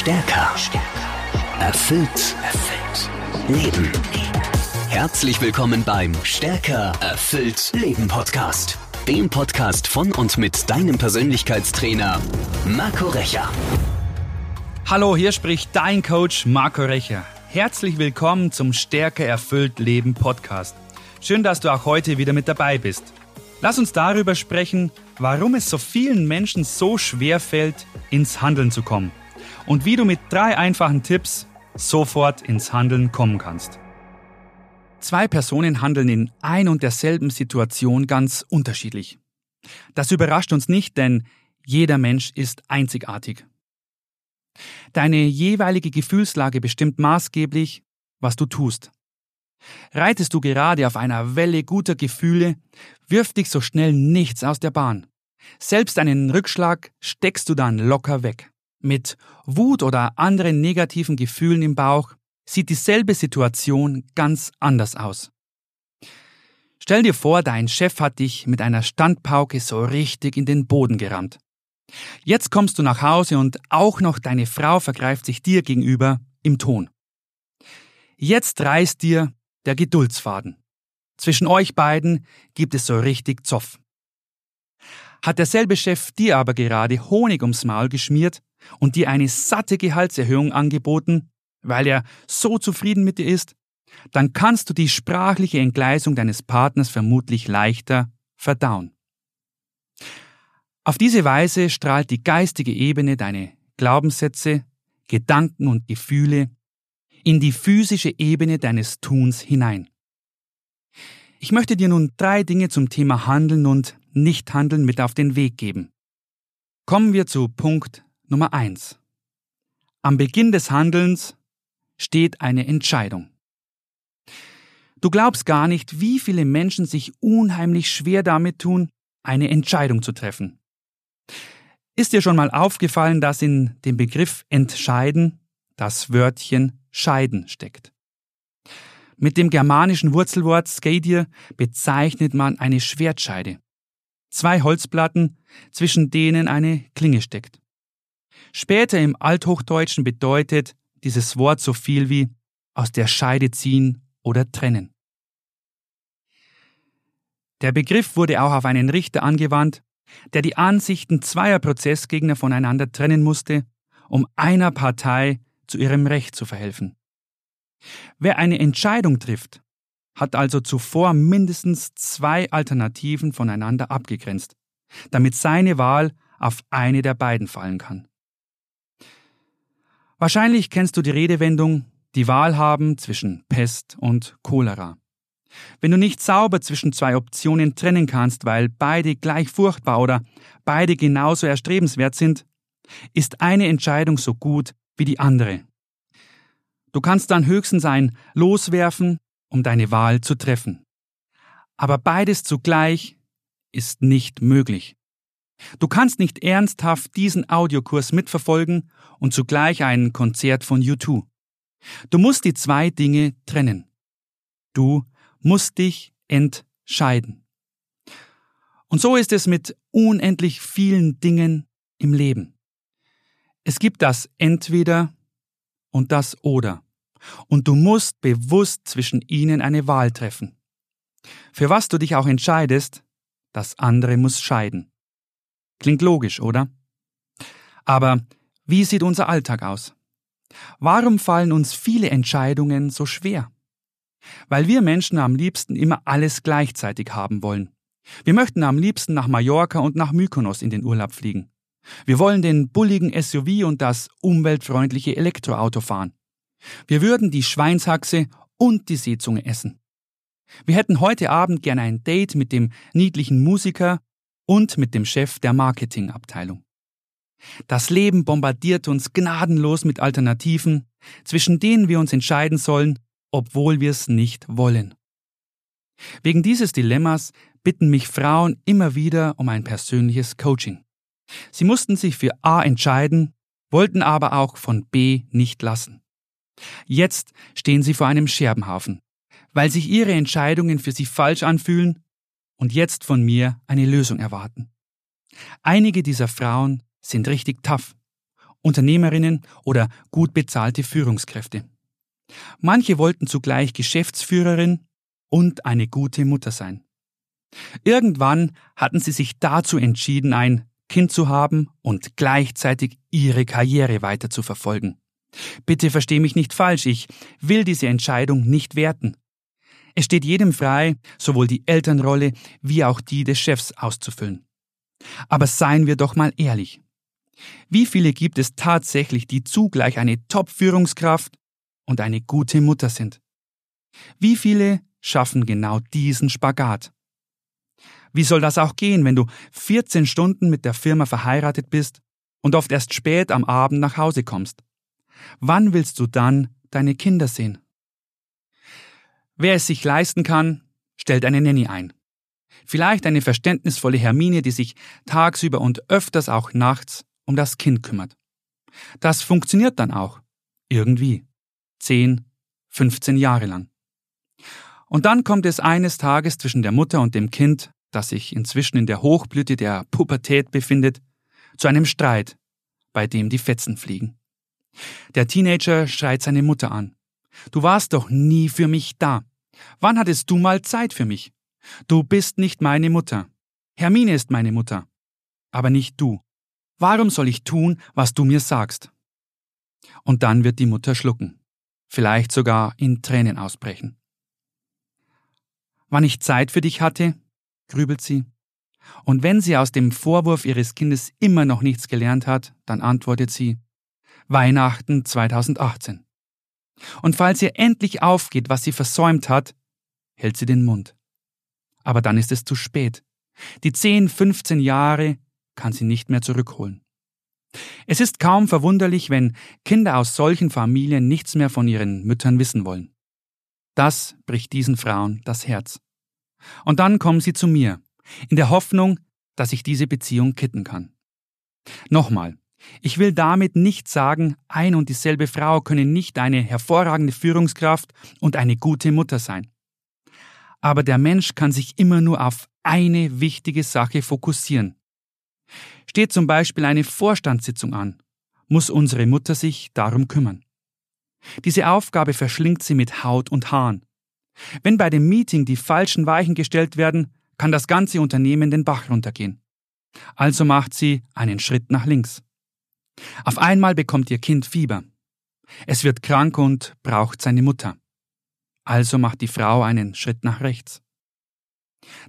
Stärker. Erfüllt. Erfüllt. Leben. Herzlich willkommen beim Stärker. Erfüllt. Leben Podcast. Dem Podcast von und mit deinem Persönlichkeitstrainer Marco Recher. Hallo, hier spricht dein Coach Marco Recher. Herzlich willkommen zum Stärker erfüllt Leben Podcast. Schön, dass du auch heute wieder mit dabei bist. Lass uns darüber sprechen, warum es so vielen Menschen so schwer fällt, ins Handeln zu kommen und wie du mit drei einfachen Tipps sofort ins Handeln kommen kannst. Zwei Personen handeln in ein und derselben Situation ganz unterschiedlich. Das überrascht uns nicht, denn jeder Mensch ist einzigartig. Deine jeweilige Gefühlslage bestimmt maßgeblich, was du tust. Reitest du gerade auf einer Welle guter Gefühle, wirft dich so schnell nichts aus der Bahn. Selbst einen Rückschlag steckst du dann locker weg. Mit Wut oder anderen negativen Gefühlen im Bauch sieht dieselbe Situation ganz anders aus. Stell dir vor, dein Chef hat dich mit einer Standpauke so richtig in den Boden gerammt. Jetzt kommst du nach Hause und auch noch deine Frau vergreift sich dir gegenüber im Ton. Jetzt reißt dir der Geduldsfaden. Zwischen euch beiden gibt es so richtig Zoff. Hat derselbe Chef dir aber gerade Honig ums Maul geschmiert und dir eine satte Gehaltserhöhung angeboten, weil er so zufrieden mit dir ist, dann kannst du die sprachliche Entgleisung deines Partners vermutlich leichter verdauen. Auf diese Weise strahlt die geistige Ebene deine Glaubenssätze, Gedanken und Gefühle in die physische Ebene deines Tuns hinein. Ich möchte dir nun drei Dinge zum Thema Handeln und Nichthandeln mit auf den Weg geben. Kommen wir zu Punkt Nummer eins. Am Beginn des Handelns steht eine Entscheidung. Du glaubst gar nicht, wie viele Menschen sich unheimlich schwer damit tun, eine Entscheidung zu treffen. Ist dir schon mal aufgefallen, dass in dem Begriff entscheiden das Wörtchen scheiden steckt. Mit dem germanischen Wurzelwort Skadir bezeichnet man eine Schwertscheide. Zwei Holzplatten, zwischen denen eine Klinge steckt. Später im Althochdeutschen bedeutet dieses Wort so viel wie aus der Scheide ziehen oder trennen. Der Begriff wurde auch auf einen Richter angewandt, der die Ansichten zweier Prozessgegner voneinander trennen musste, um einer Partei zu ihrem Recht zu verhelfen. Wer eine Entscheidung trifft, hat also zuvor mindestens zwei Alternativen voneinander abgegrenzt, damit seine Wahl auf eine der beiden fallen kann. Wahrscheinlich kennst du die Redewendung die Wahl haben zwischen Pest und Cholera. Wenn du nicht sauber zwischen zwei Optionen trennen kannst, weil beide gleich furchtbar oder beide genauso erstrebenswert sind, ist eine Entscheidung so gut wie die andere. Du kannst dann höchstens ein Loswerfen, um deine Wahl zu treffen. Aber beides zugleich ist nicht möglich. Du kannst nicht ernsthaft diesen Audiokurs mitverfolgen und zugleich ein Konzert von U2. Du musst die zwei Dinge trennen. Du musst dich entscheiden. Und so ist es mit unendlich vielen Dingen im Leben. Es gibt das entweder und das oder. Und du musst bewusst zwischen ihnen eine Wahl treffen. Für was du dich auch entscheidest, das andere muss scheiden. Klingt logisch, oder? Aber wie sieht unser Alltag aus? Warum fallen uns viele Entscheidungen so schwer? Weil wir Menschen am liebsten immer alles gleichzeitig haben wollen. Wir möchten am liebsten nach Mallorca und nach Mykonos in den Urlaub fliegen. Wir wollen den bulligen SUV und das umweltfreundliche Elektroauto fahren. Wir würden die Schweinshaxe und die Seezunge essen. Wir hätten heute Abend gern ein Date mit dem niedlichen Musiker und mit dem Chef der Marketingabteilung. Das Leben bombardiert uns gnadenlos mit Alternativen, zwischen denen wir uns entscheiden sollen, obwohl wir es nicht wollen. Wegen dieses Dilemmas bitten mich Frauen immer wieder um ein persönliches Coaching. Sie mussten sich für A entscheiden, wollten aber auch von B nicht lassen. Jetzt stehen sie vor einem Scherbenhaufen, weil sich ihre Entscheidungen für sie falsch anfühlen und jetzt von mir eine Lösung erwarten. Einige dieser Frauen sind richtig tough Unternehmerinnen oder gut bezahlte Führungskräfte. Manche wollten zugleich Geschäftsführerin und eine gute Mutter sein. Irgendwann hatten sie sich dazu entschieden, ein Kind zu haben und gleichzeitig ihre Karriere weiter zu verfolgen. Bitte versteh mich nicht falsch, ich will diese Entscheidung nicht werten. Es steht jedem frei, sowohl die Elternrolle wie auch die des Chefs auszufüllen. Aber seien wir doch mal ehrlich. Wie viele gibt es tatsächlich, die zugleich eine Top-Führungskraft und eine gute Mutter sind? Wie viele schaffen genau diesen Spagat? Wie soll das auch gehen, wenn du 14 Stunden mit der Firma verheiratet bist und oft erst spät am Abend nach Hause kommst? Wann willst du dann deine Kinder sehen? Wer es sich leisten kann, stellt eine Nanny ein. Vielleicht eine verständnisvolle Hermine, die sich tagsüber und öfters auch nachts um das Kind kümmert. Das funktioniert dann auch. Irgendwie. Zehn, 15 Jahre lang. Und dann kommt es eines Tages zwischen der Mutter und dem Kind, das sich inzwischen in der Hochblüte der Pubertät befindet, zu einem Streit, bei dem die Fetzen fliegen. Der Teenager schreit seine Mutter an. Du warst doch nie für mich da. Wann hattest du mal Zeit für mich? Du bist nicht meine Mutter. Hermine ist meine Mutter. Aber nicht du. Warum soll ich tun, was du mir sagst? Und dann wird die Mutter schlucken. Vielleicht sogar in Tränen ausbrechen. Wann ich Zeit für dich hatte, grübelt sie. Und wenn sie aus dem Vorwurf ihres Kindes immer noch nichts gelernt hat, dann antwortet sie Weihnachten 2018. Und falls ihr endlich aufgeht, was sie versäumt hat, hält sie den Mund. Aber dann ist es zu spät. Die 10, 15 Jahre kann sie nicht mehr zurückholen. Es ist kaum verwunderlich, wenn Kinder aus solchen Familien nichts mehr von ihren Müttern wissen wollen. Das bricht diesen Frauen das Herz. Und dann kommen sie zu mir, in der Hoffnung, dass ich diese Beziehung kitten kann. Nochmal, ich will damit nicht sagen, ein und dieselbe Frau könne nicht eine hervorragende Führungskraft und eine gute Mutter sein. Aber der Mensch kann sich immer nur auf eine wichtige Sache fokussieren. Steht zum Beispiel eine Vorstandssitzung an, muss unsere Mutter sich darum kümmern. Diese Aufgabe verschlingt sie mit Haut und Haaren. Wenn bei dem Meeting die falschen Weichen gestellt werden, kann das ganze Unternehmen den Bach runtergehen. Also macht sie einen Schritt nach links. Auf einmal bekommt ihr Kind Fieber. Es wird krank und braucht seine Mutter. Also macht die Frau einen Schritt nach rechts.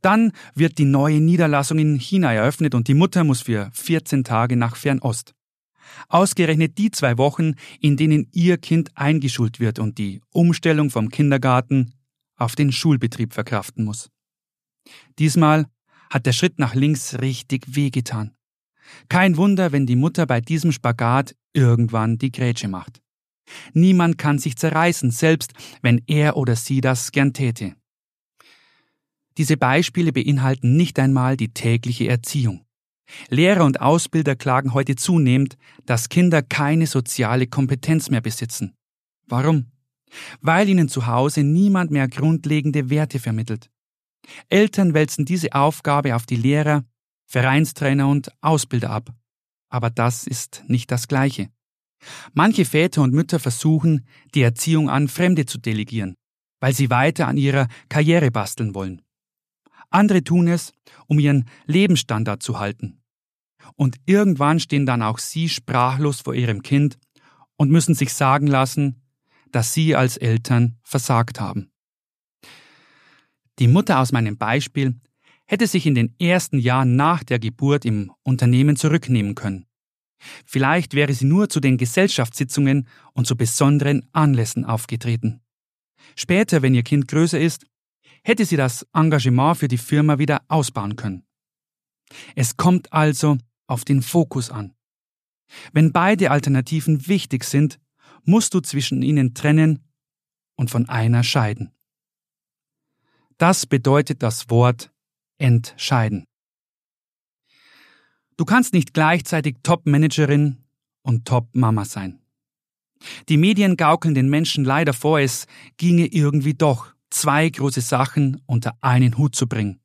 Dann wird die neue Niederlassung in China eröffnet und die Mutter muss für 14 Tage nach Fernost. Ausgerechnet die zwei Wochen, in denen ihr Kind eingeschult wird und die Umstellung vom Kindergarten auf den Schulbetrieb verkraften muss. Diesmal hat der Schritt nach links richtig wehgetan. Kein Wunder, wenn die Mutter bei diesem Spagat irgendwann die Grätsche macht. Niemand kann sich zerreißen, selbst wenn er oder sie das gern täte. Diese Beispiele beinhalten nicht einmal die tägliche Erziehung. Lehrer und Ausbilder klagen heute zunehmend, dass Kinder keine soziale Kompetenz mehr besitzen. Warum? Weil ihnen zu Hause niemand mehr grundlegende Werte vermittelt. Eltern wälzen diese Aufgabe auf die Lehrer, Vereinstrainer und Ausbilder ab. Aber das ist nicht das Gleiche. Manche Väter und Mütter versuchen, die Erziehung an Fremde zu delegieren, weil sie weiter an ihrer Karriere basteln wollen. Andere tun es, um ihren Lebensstandard zu halten. Und irgendwann stehen dann auch sie sprachlos vor ihrem Kind und müssen sich sagen lassen, dass sie als Eltern versagt haben. Die Mutter aus meinem Beispiel hätte sich in den ersten Jahren nach der Geburt im Unternehmen zurücknehmen können. Vielleicht wäre sie nur zu den Gesellschaftssitzungen und zu besonderen Anlässen aufgetreten. Später, wenn ihr Kind größer ist, hätte sie das Engagement für die Firma wieder ausbauen können. Es kommt also auf den Fokus an. Wenn beide Alternativen wichtig sind, musst du zwischen ihnen trennen und von einer scheiden. Das bedeutet das Wort entscheiden. Du kannst nicht gleichzeitig Top-Managerin und Top-Mama sein. Die Medien gaukeln den Menschen leider vor, es ginge irgendwie doch, zwei große Sachen unter einen Hut zu bringen.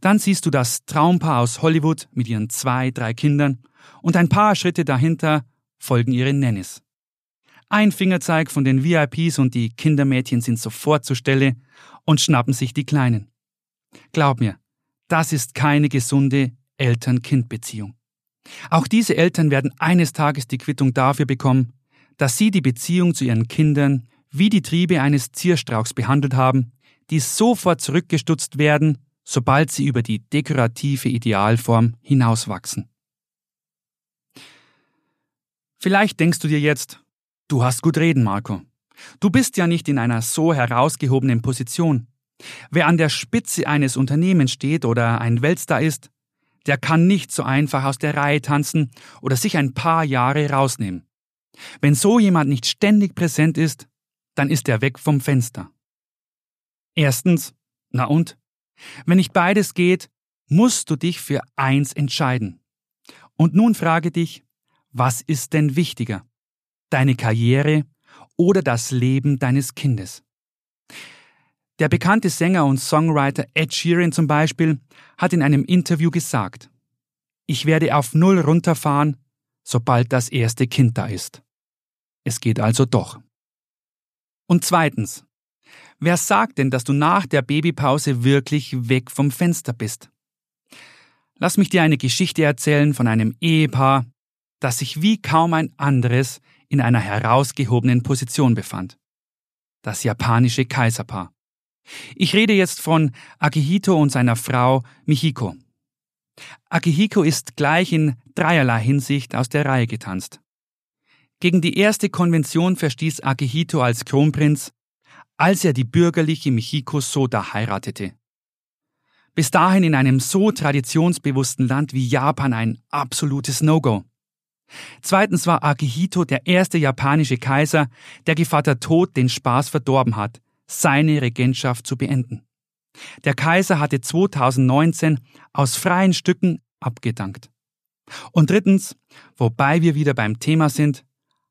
Dann siehst du das Traumpaar aus Hollywood mit ihren zwei, drei Kindern und ein paar Schritte dahinter folgen ihre Nannies. Ein Fingerzeig von den VIPs und die Kindermädchen sind sofort zur Stelle und schnappen sich die Kleinen. Glaub mir, das ist keine gesunde Eltern-Kind-Beziehung. Auch diese Eltern werden eines Tages die Quittung dafür bekommen, dass sie die Beziehung zu ihren Kindern wie die Triebe eines Zierstrauchs behandelt haben, die sofort zurückgestutzt werden, sobald sie über die dekorative Idealform hinauswachsen. Vielleicht denkst du dir jetzt, du hast gut reden, Marco. Du bist ja nicht in einer so herausgehobenen Position. Wer an der Spitze eines Unternehmens steht oder ein Weltstar ist, der kann nicht so einfach aus der Reihe tanzen oder sich ein paar Jahre rausnehmen. Wenn so jemand nicht ständig präsent ist, dann ist er weg vom Fenster. Erstens, na und? Wenn nicht beides geht, musst du dich für eins entscheiden. Und nun frage dich, was ist denn wichtiger? Deine Karriere oder das Leben deines Kindes? Der bekannte Sänger und Songwriter Ed Sheeran zum Beispiel hat in einem Interview gesagt, ich werde auf Null runterfahren, sobald das erste Kind da ist. Es geht also doch. Und zweitens, wer sagt denn, dass du nach der Babypause wirklich weg vom Fenster bist? Lass mich dir eine Geschichte erzählen von einem Ehepaar, das sich wie kaum ein anderes in einer herausgehobenen Position befand. Das japanische Kaiserpaar. Ich rede jetzt von Akihito und seiner Frau Michiko. Akihiko ist gleich in dreierlei Hinsicht aus der Reihe getanzt. Gegen die erste Konvention verstieß Akihito als Kronprinz, als er die bürgerliche Michiko Soda heiratete. Bis dahin in einem so traditionsbewussten Land wie Japan ein absolutes No-Go. Zweitens war Akihito der erste japanische Kaiser, der Gevatter Tod den Spaß verdorben hat, seine Regentschaft zu beenden. Der Kaiser hatte 2019 aus freien Stücken abgedankt. Und drittens, wobei wir wieder beim Thema sind,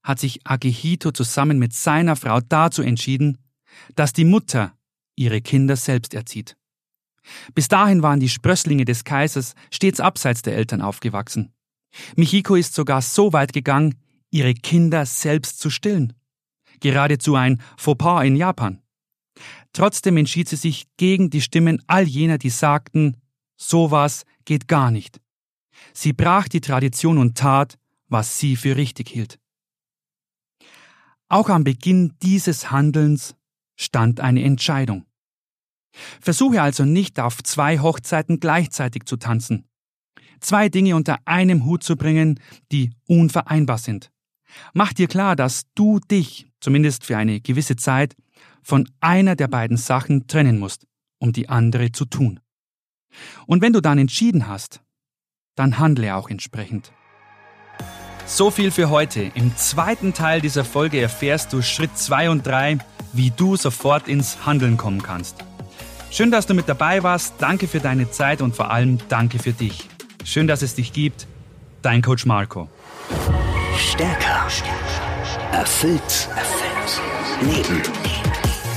hat sich Akihito zusammen mit seiner Frau dazu entschieden, dass die Mutter ihre Kinder selbst erzieht. Bis dahin waren die Sprösslinge des Kaisers stets abseits der Eltern aufgewachsen. Michiko ist sogar so weit gegangen, ihre Kinder selbst zu stillen. Geradezu ein Fauxpas in Japan. Trotzdem entschied sie sich gegen die Stimmen all jener, die sagten, sowas geht gar nicht. Sie brach die Tradition und tat, was sie für richtig hielt. Auch am Beginn dieses Handelns stand eine Entscheidung. Versuche also nicht auf zwei Hochzeiten gleichzeitig zu tanzen. Zwei Dinge unter einem Hut zu bringen, die unvereinbar sind. Mach dir klar, dass du dich, zumindest für eine gewisse Zeit, von einer der beiden Sachen trennen musst, um die andere zu tun. Und wenn du dann entschieden hast, dann handle auch entsprechend. So viel für heute. Im zweiten Teil dieser Folge erfährst du Schritt 2 und 3, wie du sofort ins Handeln kommen kannst. Schön, dass du mit dabei warst. Danke für deine Zeit und vor allem danke für dich. Schön, dass es dich gibt. Dein Coach Marco. Stärker. Erfüllt. Erfüllt. Leben.